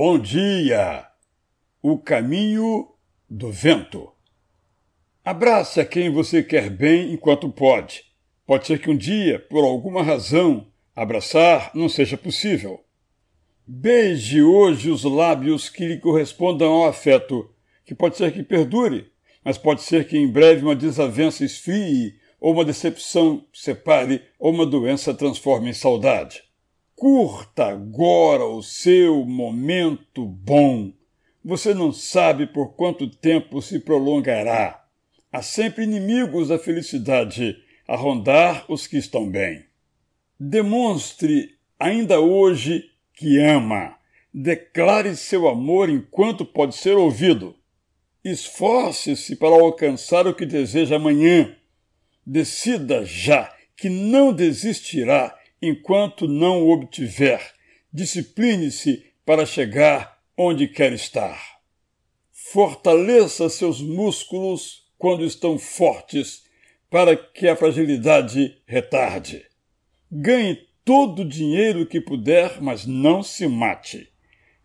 Bom dia! O caminho do vento. Abrace a quem você quer bem enquanto pode. Pode ser que um dia, por alguma razão, abraçar não seja possível. Beije hoje os lábios que lhe correspondam ao afeto, que pode ser que perdure, mas pode ser que em breve uma desavença esfrie, ou uma decepção separe, ou uma doença transforme em saudade. Curta agora o seu momento bom. Você não sabe por quanto tempo se prolongará. Há sempre inimigos da felicidade a rondar os que estão bem. Demonstre ainda hoje que ama. Declare seu amor enquanto pode ser ouvido. Esforce-se para alcançar o que deseja amanhã. Decida já que não desistirá enquanto não o obtiver. Discipline-se para chegar onde quer estar. Fortaleça seus músculos quando estão fortes, para que a fragilidade retarde. Ganhe todo o dinheiro que puder, mas não se mate.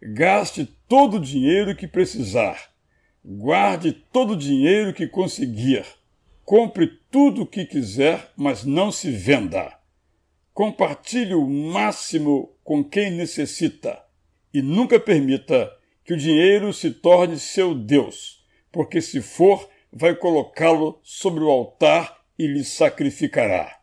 Gaste todo o dinheiro que precisar. Guarde todo o dinheiro que conseguir. Compre tudo o que quiser, mas não se venda. Compartilhe o máximo com quem necessita e nunca permita que o dinheiro se torne seu Deus, porque se for, vai colocá-lo sobre o altar e lhe sacrificará.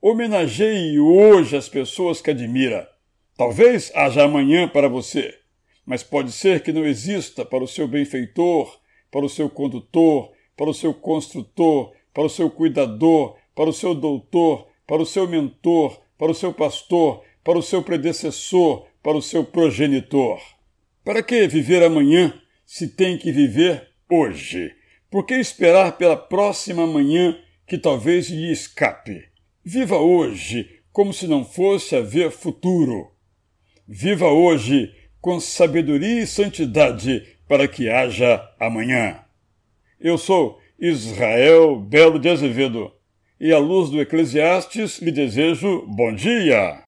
Homenageie hoje as pessoas que admira. Talvez haja amanhã para você, mas pode ser que não exista para o seu benfeitor, para o seu condutor, para o seu construtor, para o seu cuidador, para o seu doutor, para o seu mentor, para o seu pastor, para o seu predecessor, para o seu progenitor. Para que viver amanhã se tem que viver hoje? Por que esperar pela próxima manhã que talvez lhe escape? Viva hoje como se não fosse haver futuro. Viva hoje com sabedoria e santidade para que haja amanhã. Eu sou Israel Belo de Azevedo e à luz do Eclesiastes lhe desejo bom dia.